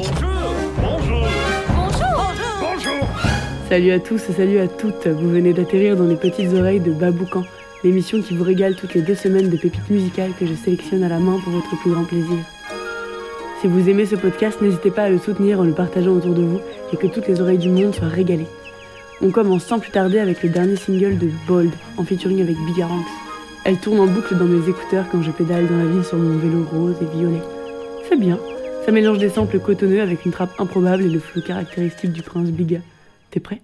Bonjour Bonjour Bonjour Bonjour Salut à tous et salut à toutes. Vous venez d'atterrir dans les petites oreilles de Baboucan, l'émission qui vous régale toutes les deux semaines de pépites musicales que je sélectionne à la main pour votre plus grand plaisir. Si vous aimez ce podcast, n'hésitez pas à le soutenir en le partageant autour de vous et que toutes les oreilles du monde soient régalées. On commence sans plus tarder avec le dernier single de Bold, en featuring avec Bigaranx. Elle tourne en boucle dans mes écouteurs quand je pédale dans la ville sur mon vélo rose et violet. C'est bien, ça mélange des samples cotonneux avec une trappe improbable et le flot caractéristique du prince Biga. T'es prêt?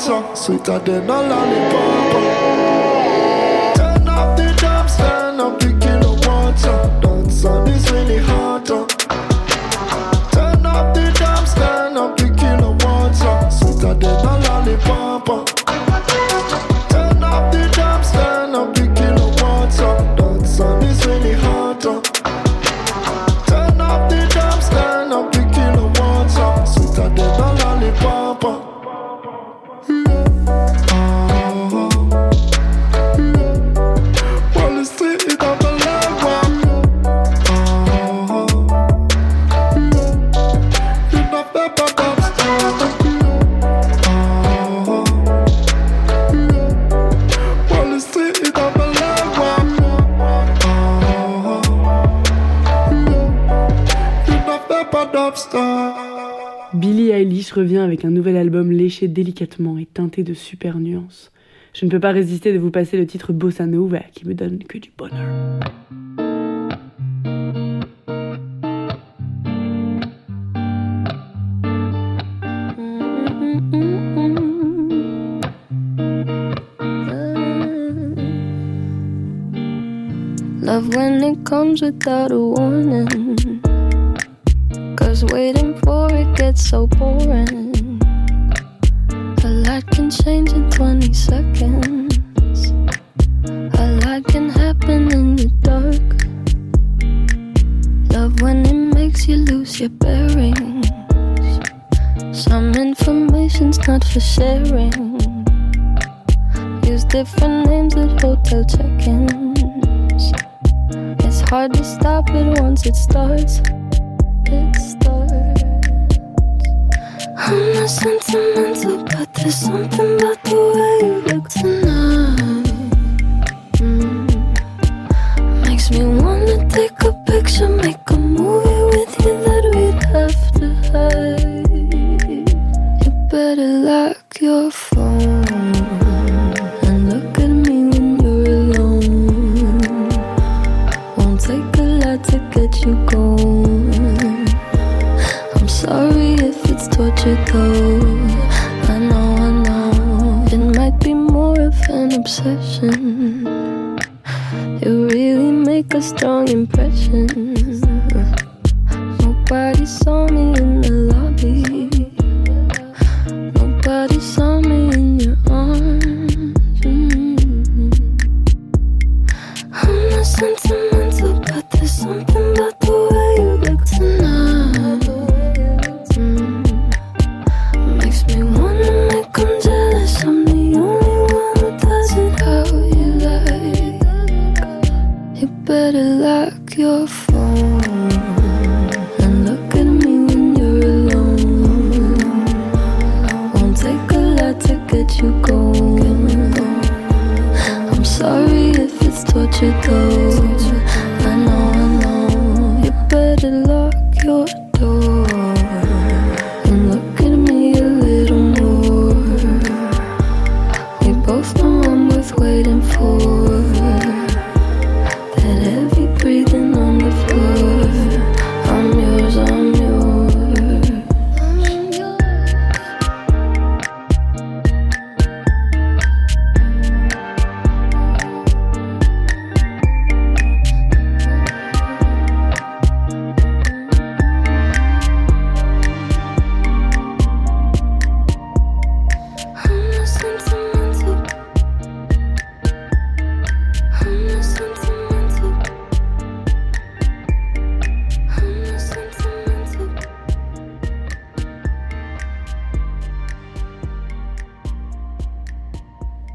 Sweeter than a lollipop revient avec un nouvel album léché délicatement et teinté de super nuances. Je ne peux pas résister de vous passer le titre Bossa Nova qui me donne que du bonheur. Love when it comes without a. Waiting for it gets so boring. A lot can change in 20 seconds. A lot can happen in the dark. Love when it makes you lose your bearings. Some information's not for sharing. Use different names at hotel check-ins. It's hard to stop it once it starts. I'm not sentimental, but there's something about the way you look tonight. Mm. Makes me wanna take a picture, impression. Your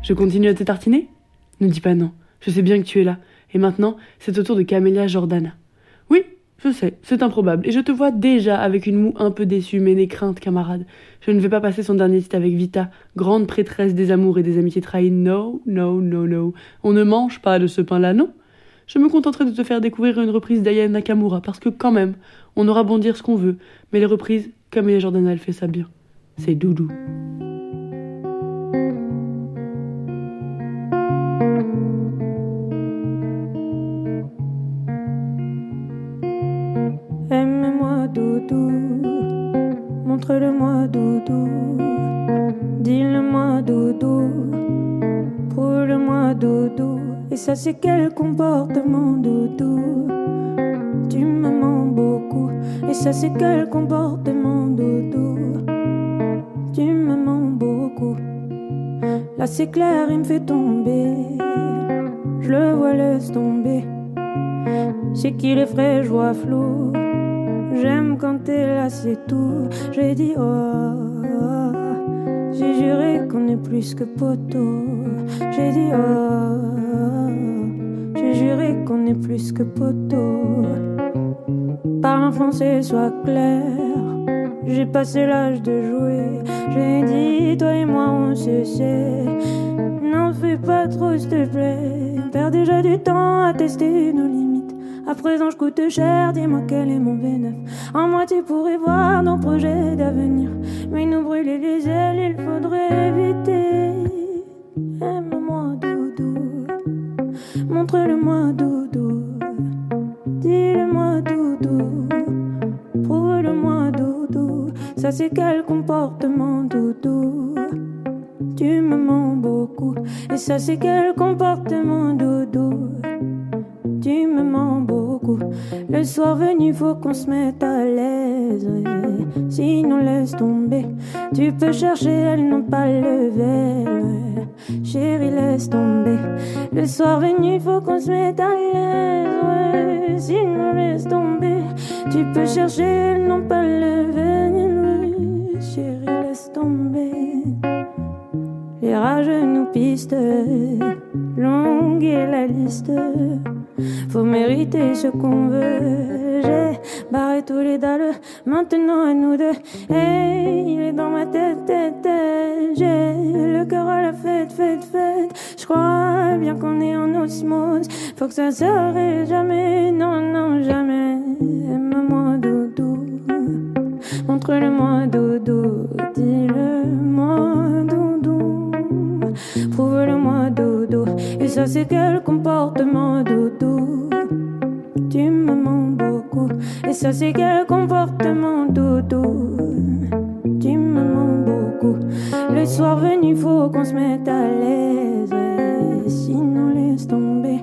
Je continue à te tartiner Ne dis pas non. Je sais bien que tu es là. Et maintenant, c'est au tour de Camélia Jordana. Oui, je sais, c'est improbable. Et je te vois déjà avec une moue un peu déçue, mais n'aie crainte, camarade. Je ne vais pas passer son dernier titre avec Vita, grande prêtresse des amours et des amitiés trahies. No, no, no, no. On ne mange pas de ce pain-là, non? Je me contenterai de te faire découvrir une reprise d'Aya Nakamura, parce que quand même, on aura bon dire ce qu'on veut, mais les reprises, Camélia Jordana, elle fait ça bien. C'est doudou. Dis-le-moi, doudou. Prouve-le-moi, doudou. Et ça, c'est quel comportement, doudou? Tu me mens beaucoup. Et ça, c'est quel comportement, doudou? Tu me mens beaucoup. Là, c'est clair, il me fait tomber. Je le vois, laisse tomber. C'est qu'il est frais, je vois flou? J'aime quand t'es là, c'est tout. J'ai dit oh, oh. J'ai juré qu'on est plus que poteau. J'ai dit oh, j'ai juré qu'on est plus que poteau. Parle en français, sois clair. J'ai passé l'âge de jouer. J'ai dit toi et moi on se sait. N'en fais pas trop, s'il te plaît. On perd déjà du temps à tester nos limites. À présent, je coûte cher, dis-moi quel est mon bénéfice. En moi, tu pourrais voir nos projets d'avenir. Mais nous brûler les ailes, il faudrait éviter. Aime-moi, doudou. Montre-le-moi, doudou. Dis-le-moi, doudou. Prouve-le-moi, doudou. Ça, c'est quel comportement, doudou? Tu me mens beaucoup. Et ça, c'est quel comportement, doudou? Tu me mens beaucoup. Le soir venu, faut qu'on se mette à l'aise. Sinon, laisse tomber. Tu peux chercher, elles n'ont pas le verre. Chérie, laisse tomber. Le soir venu, faut qu'on se mette à l'aise. Sinon, laisse tomber. Tu peux chercher, elles n'ont pas le verre. Chérie, laisse tomber. Les rageux nous pistent, longue est la liste. Faut mériter ce qu'on veut. J'ai barré tous les dalles, maintenant à nous deux. Hey, il est dans ma tête, tête, tête. J'ai le cœur à la fête, fête, fête. Je crois bien qu'on est en osmose. Faut que ça s'arrête jamais, non, non, jamais. Aime-moi, doudou. Montre-le-moi, doudou. Dis-le-moi, doudou. Prouve-le-moi, doudou. Et ça, c'est quel comportement, doudou. Tu me mens beaucoup. Et ça, c'est quel comportement, doudou. Tu me mens beaucoup. Le soir venu, faut qu'on se mette à l'aise. ouais. sinon laisse tomber.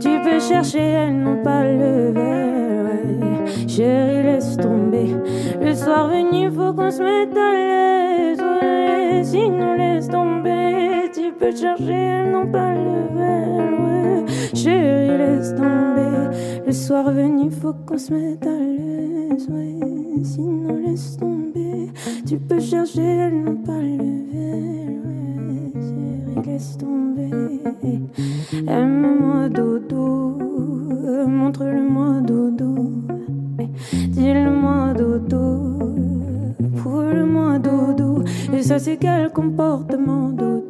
Tu peux chercher, elles n'ont pas le. Chérie, laisse tomber. Le soir venu, faut qu'on se mette à l'aise. sinon laisse tomber. Tu peux chercher, elles n'ont pas le verre. Chérie, laisse tomber. Le soir venu, faut qu'on se mette à l'aise. sinon laisse tomber. Tu peux chercher, elles n'ont pas le verre. Chérie, laisse tomber. Aime-moi dodo, montre-le-moi dodo. Dis-le-moi dodo, prouve-le-moi dodo. Et ça c'est quel comportement dodo.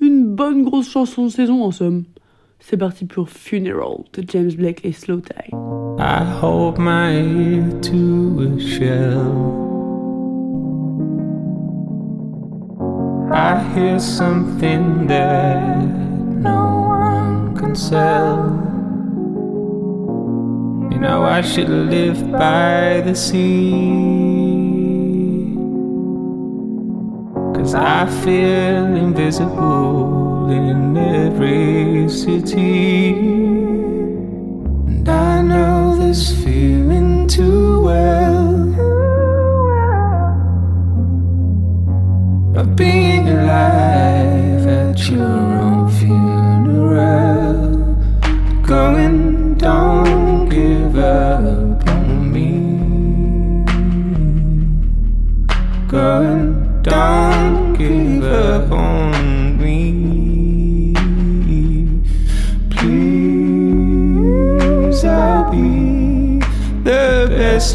Une bonne grosse chanson de saison en somme. C'est parti pour Funeral de James Blake et Slow Tie. I hold my ear to a shell. I hear something that no one can sell. You know, I should live by the sea. Cause I feel invisible in every city. And I know this feeling too well. Of being alive at your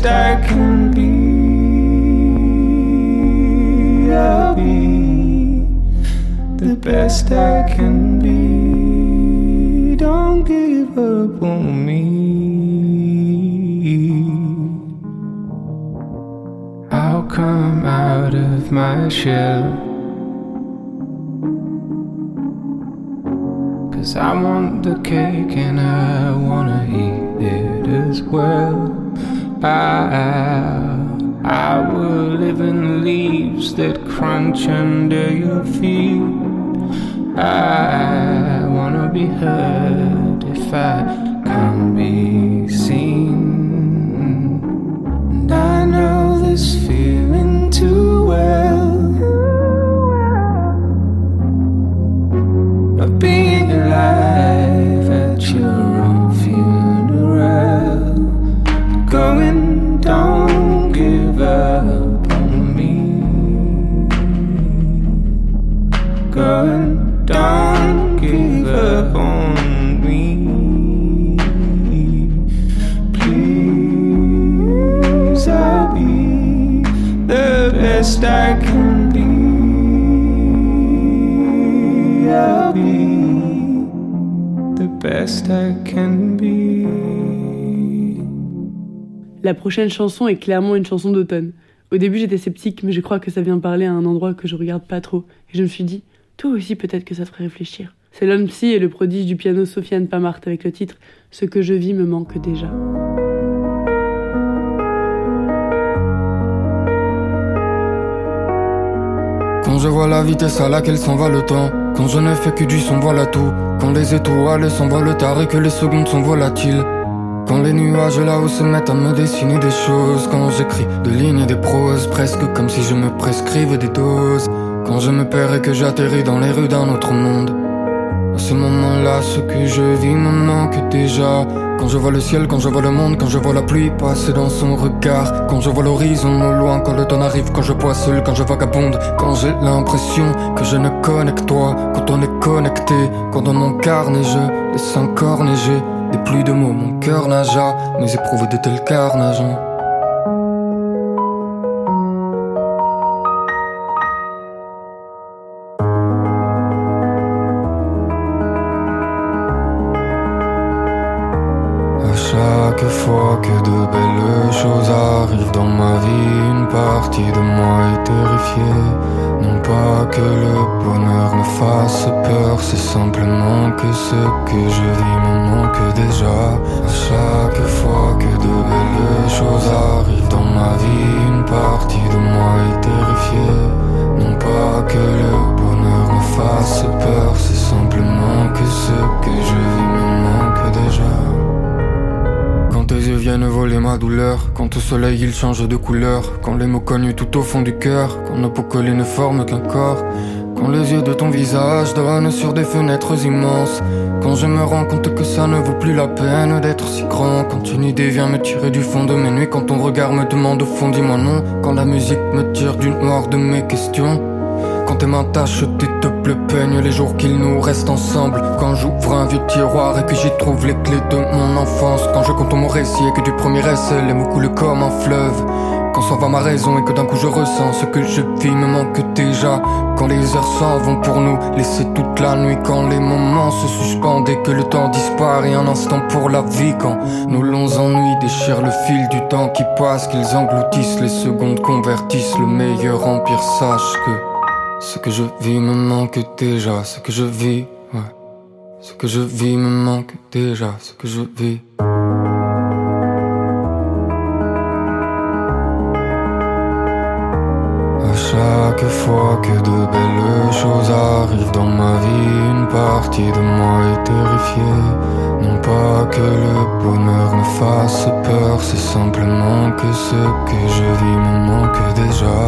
I can be. I'll be the best I can be. Don't give up on me. I'll come out of my shell. Cause I want the cake and I wanna eat it as well. I, I will live in leaves that crunch under your feet. I wanna be heard if I can't be seen. And I know this feeling too well of being alive best I can be. La prochaine chanson est clairement une chanson d'automne. Au début j'étais sceptique, mais je crois que ça vient parler à un endroit que je regarde pas trop. Et je me suis dit, toi aussi peut-être que ça te ferait réfléchir. C'est l'homme psy et le prodige du piano Sofiane Pamart avec le titre Ce que je vis me manque déjà. Quand je vois la vitesse à laquelle s'en va le temps, quand je ne fais que du son, voilà tout. Quand les étoiles s'envolent tard et que les secondes sont volatiles. Quand les nuages là-haut se mettent à me dessiner des choses. Quand j'écris des lignes et des proses, presque comme si je me prescrivais des doses. Quand je me perds et que j'atterris dans les rues d'un autre monde. À ce moment-là, ce que je vis me manque déjà. Quand je vois le ciel, quand je vois le monde, quand je vois la pluie passer dans son regard. Quand je vois l'horizon au loin, quand le temps arrive, quand je seul, quand je vagabonde. Quand j'ai l'impression que je ne connais que toi. Quand on est connecté, quand dans mon carnet je laisse encore neiger. Des pluies de mots, mon cœur n'a jamais éprouvé de tel carnage. Simplement que ce que je vis me manque déjà. À chaque fois que de belles choses arrivent dans ma vie, une partie de moi est terrifiée. Non pas que le bonheur me fasse peur, c'est simplement que ce que je vis me manque déjà. Quand tes yeux viennent voler ma douleur, quand au soleil il change de couleur, quand les mots connus tout au fond du cœur, quand nos peaux collées ne forment qu'un corps, quand les yeux de ton visage donnent sur des fenêtres immenses, quand je me rends compte que ça ne vaut plus la peine d'être si grand, quand une idée vient me tirer du fond de mes nuits, quand ton regard me demande au fond dis mon nom, quand la musique me tire du noir de mes questions. Quand tes mains tachent tes le peigne les jours qu'il nous reste ensemble. Quand j'ouvre un vieux tiroir et que j'y trouve les clés de mon enfance. Quand je compte mon récit et que du premier essai les mots coulent comme un fleuve Quand s'en va ma raison et que d'un coup je ressens ce que je vis. Me manque déjà Quand les heures s'en vont pour nous. Laisser toute la nuit Quand les moments se suspendent et que le temps disparaît. Un instant pour la vie Quand nos longs ennuis déchirent le fil du temps qui passe. Qu'ils engloutissent les secondes convertissent le meilleur empire. Sache que ce que je vis me manque déjà, ce que je vis, ouais. Ce que je vis me manque déjà, ce que je vis. Fois que de belles choses arrivent dans ma vie, une partie de moi est terrifiée. Non pas que le bonheur me fasse peur, c'est simplement que ce que je vis me manque déjà.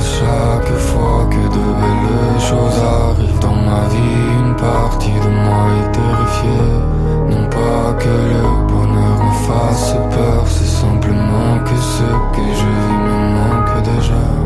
À chaque fois que de belles choses arrivent dans ma vie, une partie de moi est terrifiée. Non pas que le bonheur me fasse peur, c'est simplement que ce que je vis me manque déjà.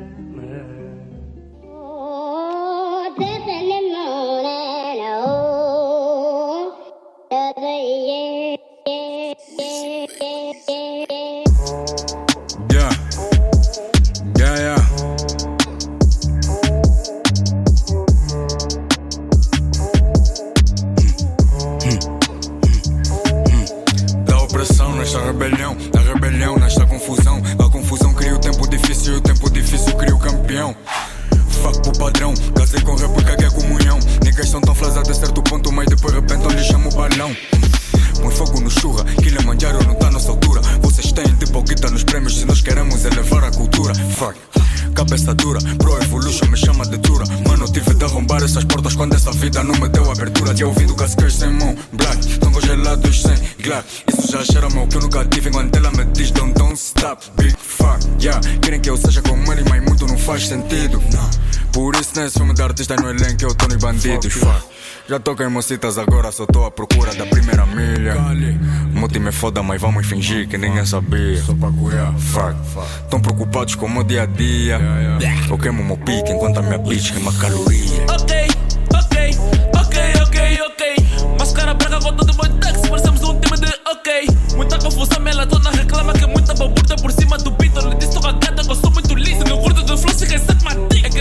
Poxa, me chama de dura. Mano, tive de arrombar essas portas quando essa vida não me deu abertura. De ouvido cascas sem mão, black Tão congelados sem glass. Isso já cheira mal que eu nunca tive. Enquanto ela me diz don't, don't stop, big fuck, yeah. Querem que eu seja como ele, mas muito não faz sentido. Não toquei mocitas, agora só tô à procura da primeira milha. Muti me foda, mas vamos fingir que ninguém sabia. Só pra. Fuck. Tão preocupados com o meu dia a dia. Eu queimo meu pique enquanto a minha bitch queima caloria. Ok, ok, ok, ok, ok. Máscara branca com todo boy taxi, parecemos um time de ok. Muita confusão, ela toda reclama que muita baburda por cima do beat. Lhe disse, tô cagada, que eu sou muito liso. No curto do flow, se recebe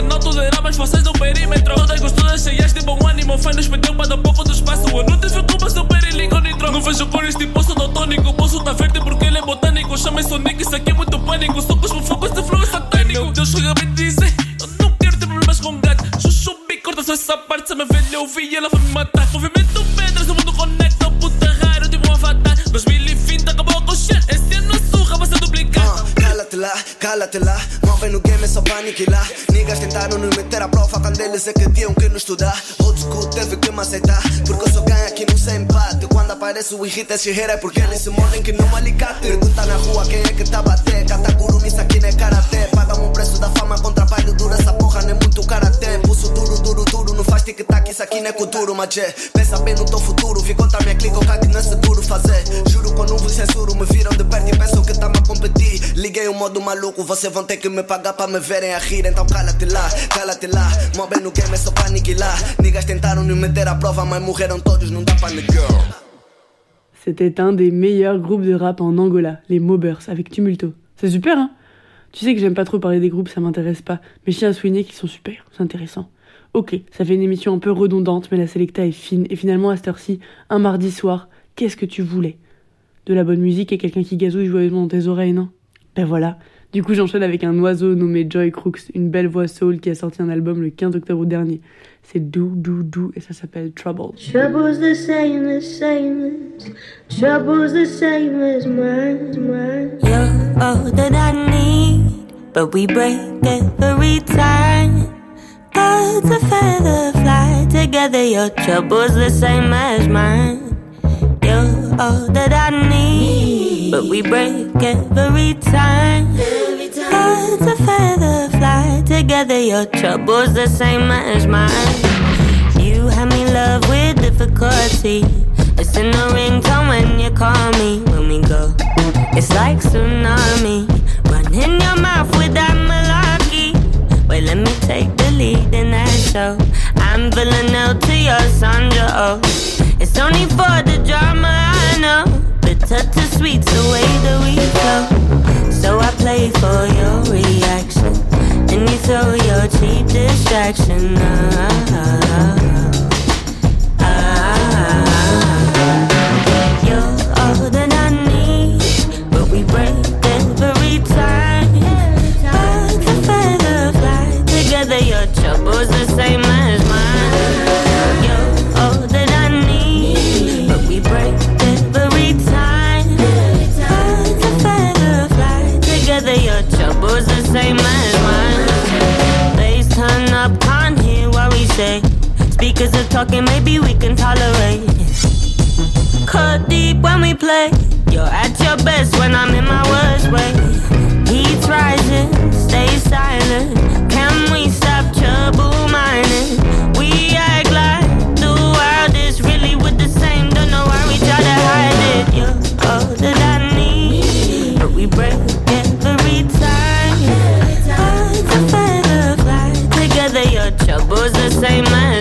que não mas vocês do perímetro. Todas gostosas, cheias de bom ânimo. Fã nos pediu para dar um pouco do espaço. Eu não tive culpa, super e ligo nitro. Não vejo cores de poço do tônico. O poço tá verde porque ele é botânico. Chama isso Nick, isso aqui é muito pânico. Sou cosmo fogo, esse flow é satânico. Meu Deus, chega bem dizer. Eu não quero ter problemas com gato. Chuchu, corta só essa parte. Se a minha velha ouvir, ela vai me matar. Movimento pedras, o mundo conecta. Puta raro, tipo um avatar. 2020 acabou com o shit. Lá cala-te lá Movem no game é só pra aniquilar. Niggas tentaram nos meter à prova Quando eles é que tinham que nos estudar. Old school teve que me aceitar Porque eu só ganho aqui não sei empate. Quando aparece o irrita esse é porque eles se mordem que não alicate Pergunta na rua quem é que tá bater. Kataguru, isso aqui não é karatê. Pagam o preço da fama com trabalho duro Essa porra não é muito karatê. Pulso duro, duro, duro Não faz tic-tac, isso aqui não é cultura Mas é, pensa bem no teu futuro Vi contra minha clica, o que não é seguro fazer. Juro que eu vos censuro Me viram de perto e pensam que tá a competir. Liguei o modo C'était un des meilleurs groupes de rap en Angola, les Mobbers, avec Tumulto. C'est super, hein? Tu sais que j'aime pas trop parler des groupes, ça m'intéresse pas. Mais je tiens à souligner qu'ils sont super, c'est intéressant. Ok, ça fait une émission un peu redondante, mais la sélecta est fine. Et finalement, à cette heure-ci, un mardi soir, qu'est-ce que tu voulais? De la bonne musique et quelqu'un qui gazouille joyeusement dans tes oreilles, non? Ben voilà, du coup, j'enchaîne avec un oiseau nommé Joy Crooks, une belle voix soul qui a sorti un album le 15 octobre dernier. C'est Dou Dou Dou et ça s'appelle Trouble. Trouble's the same, the same as, trouble's the same as mine, mine. You're all that I need, but we break every time. Birds of feather fly together, your trouble's the same as mine. You're all that I need, but we break every time. Birds of feather fly together, your trouble's the same as mine. You have me love with difficulty. It's in the ringtone when you call me. When we go, it's like tsunami. Running your mouth with that malarkey. Wait, let me take the lead in that show. I'm Villanelle to your Sandra Oh. It's only for the drama, I know. Bitter to sweet's the way that we go. So I play for your reaction. And you throw your cheap distraction. Ah, ah, ah, ah. Trouble's the same talking, maybe we can tolerate. Cut deep when we play. You're at your best when I'm in my worst way. Heat's rising, stay silent. Can we stop trouble mining? We act like the world is really with the same. Don't know why we try to hide it. You're all that I need, but we break every time. Feather fly together. Your trouble's the same as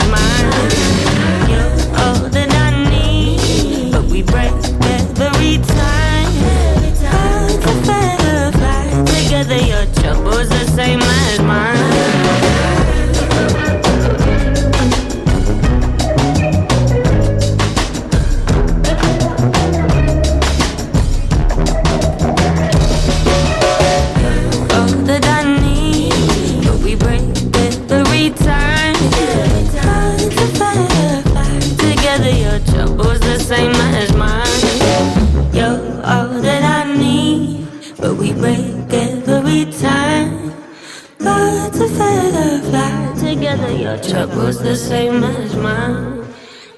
your trouble's the same as mine.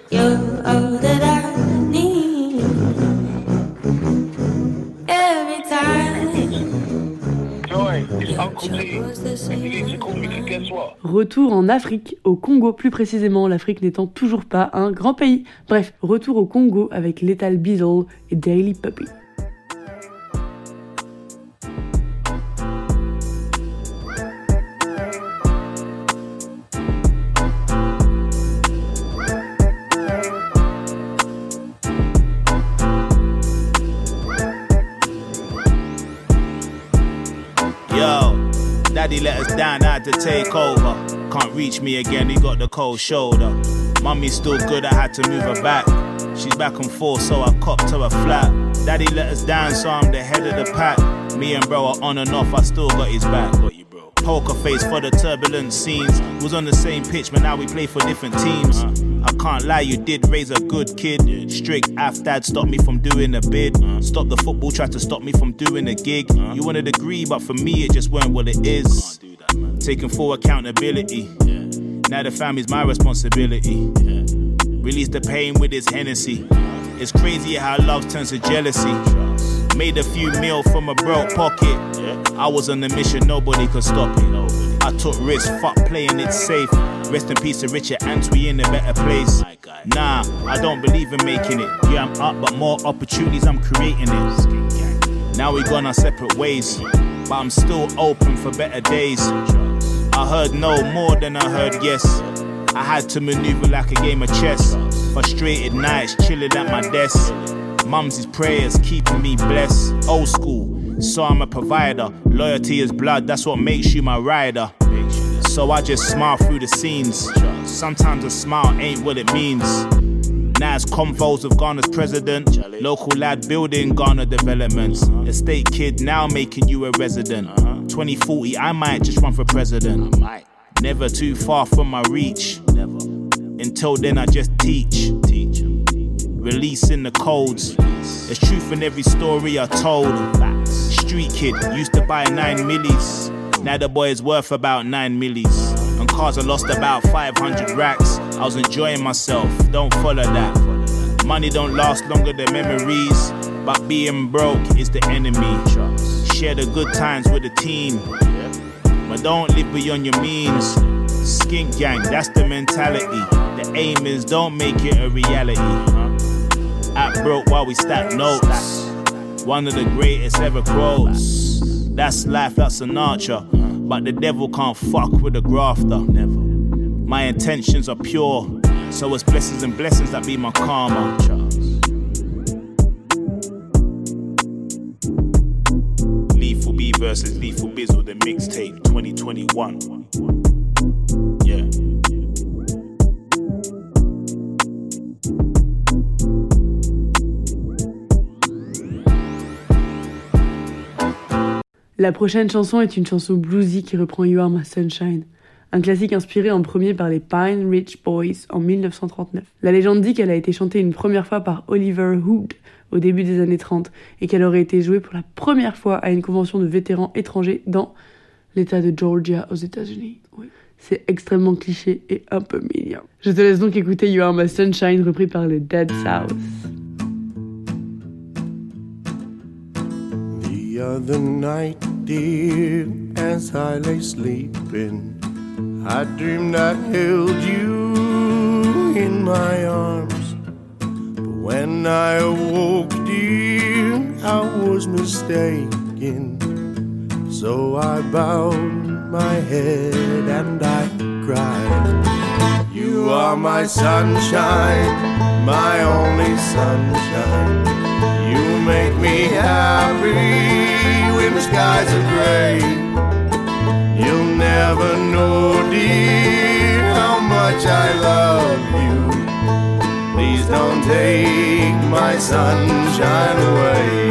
You're all that I need. Every time. Retour en Afrique, au Congo plus précisément, l'Afrique n'étant toujours pas un grand pays. Bref, retour au Congo avec Lethal Beazle et Daily Puppy. Let us down, I had to take over. Can't reach me again, he got the cold shoulder. Mummy's still good, I had to move her back. She's back and forth, so I copped her a flat. Daddy let us down, so I'm the head of the pack. Me and bro are on and off, I still got his back. Got you, bro. Poker face for the turbulent scenes. Was on the same pitch, but now we play for different teams. I can't lie, you did raise a good kid. Strict af dad stopped me from doing a bid. Stop the football, tried to stop me from doing a gig. You wanted a degree, but for me it just weren't what it is. Taking full accountability. Now the family's my responsibility. Release the pain with his Hennessy. It's crazy how love turns to jealousy. Made a few mil from a broke pocket. I was on a mission, nobody could stop it. I took risks, fuck playing it safe. Rest in peace to Richard Ants, we in a better place. Nah, I don't believe in making it. Yeah, I'm up, but more opportunities, I'm creating it. Now we gone our separate ways, but I'm still open for better days. I heard no more than I heard yes. I had to maneuver like a game of chess. Frustrated nights, chilling at my desk. Mum's prayers keeping me blessed. Old school, so I'm a provider. Loyalty is blood, that's what makes you my rider. So I just smile through the scenes. Sometimes a smile ain't what it means. It's convos of Ghana's president. Local lad building Ghana developments. Estate kid now making you a resident. 2040, I might just run for president. Never too far from my reach. Until then, I just teach. Releasing the codes. There's truth in every story I told. Street kid used to buy nine millis. Now the boy is worth about nine millis. And cars I lost about 500 racks. I was enjoying myself, don't follow that. Money don't last longer than memories. But being broke is the enemy. Share the good times with the team. But don't live beyond your means. Skink gang, that's the mentality. The aim is don't make it a reality. Act broke while we stack notes. One of the greatest ever quotes. That's life, that's archer. But the devil can't fuck with a grafter. Never. My intentions are pure. So it's blessings and blessings that be my karma. Lethal B versus Lethal Bizzle, the mixtape 2021. La prochaine chanson est une chanson bluesy qui reprend You Are My Sunshine, un classique inspiré en premier par les Pine Ridge Boys en 1939. La légende dit qu'elle a été chantée une première fois par Oliver Hood au début des années 30 et qu'elle aurait été jouée pour la première fois à une convention de vétérans étrangers dans l'État de Georgia aux États-Unis. Oui. C'est extrêmement cliché et un peu mignon. Je te laisse donc écouter You Are My Sunshine repris par les Dead South. Other night, dear, as I lay sleeping, I dreamed I held you in my arms. But when I awoke, dear, I was mistaken. So I bowed my head and I cried. You are my sunshine, my only sunshine. Make me happy when the skies are gray. You'll never know, dear, how much I love you. Please don't take my sunshine away.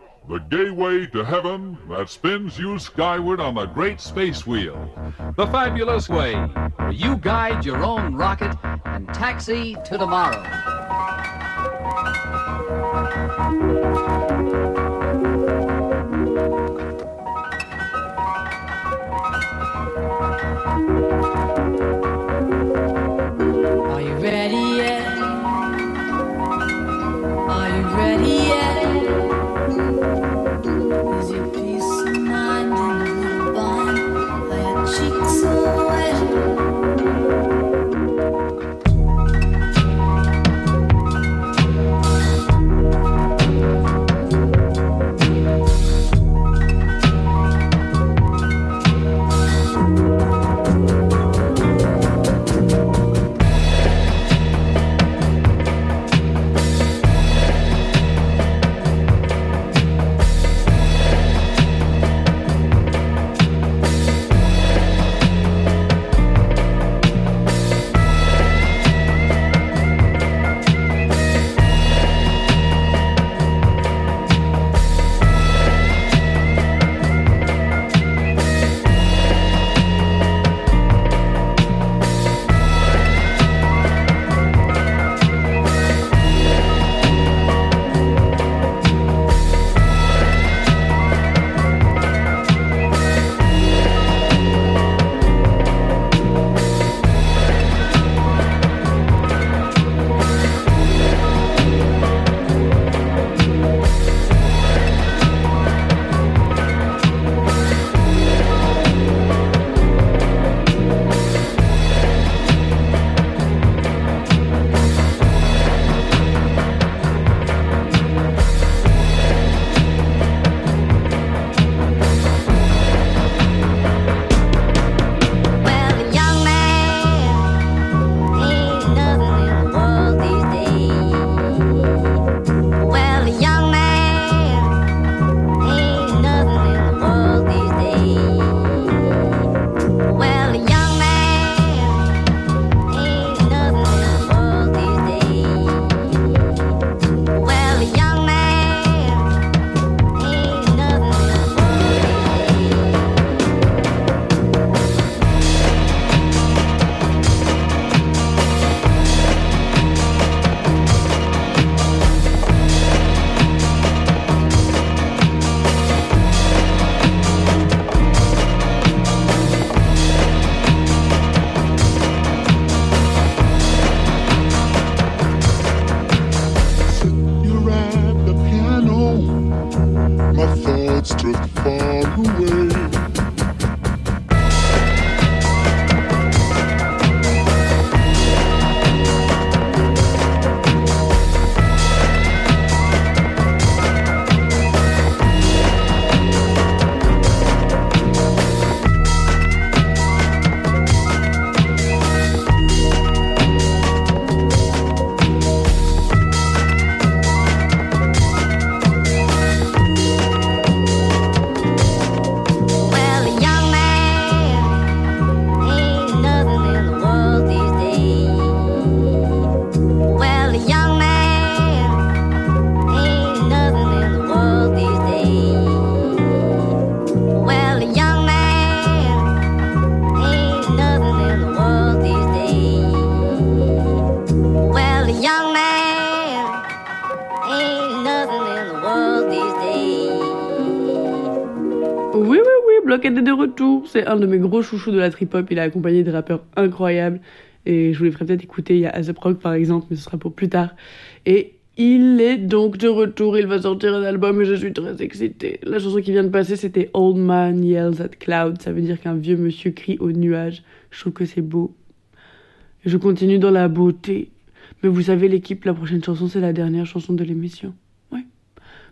the gateway to heaven that spins you skyward on the great space wheel. The fabulous way, where you guide your own rocket and taxi to tomorrow. Un de mes gros chouchous de la trip-hop. Il a accompagné des rappeurs incroyables. Et je vous les ferai peut-être écouter. Il y a par exemple, mais ce sera pour plus tard. Et il est donc de retour. Il va sortir un album et je suis très excitée. La chanson qui vient de passer, c'était Old Man Yells at Cloud. Ça veut dire qu'un vieux monsieur crie aux nuages. Je trouve que c'est beau. Je continue dans la beauté. Mais vous savez, l'équipe, la prochaine chanson, c'est la dernière chanson de l'émission.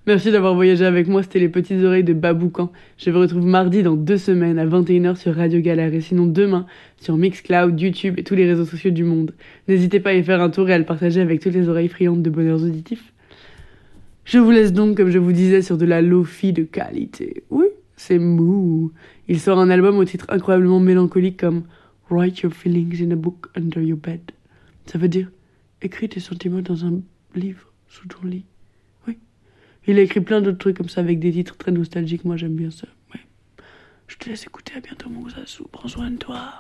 Merci d'avoir voyagé avec moi. C'était les petites oreilles de Baboucan. Je vous retrouve mardi dans deux semaines à 21h sur Radio Galère et sinon demain sur Mixcloud, YouTube et tous les réseaux sociaux du monde. N'hésitez pas à y faire un tour et à le partager avec toutes les oreilles friandes de bonheurs auditifs. Je vous laisse donc, comme je vous disais, sur de la lofi de qualité. Oui, c'est mou. Il sort un album au titre incroyablement mélancolique comme Write your feelings in a book under your bed. Ça veut dire écris tes sentiments dans un livre sous ton lit. Il a écrit plein d'autres trucs comme ça avec des titres très nostalgiques. Moi, j'aime bien ça. Oui. Je te laisse écouter. À bientôt, mon Zassou. Prends soin de toi.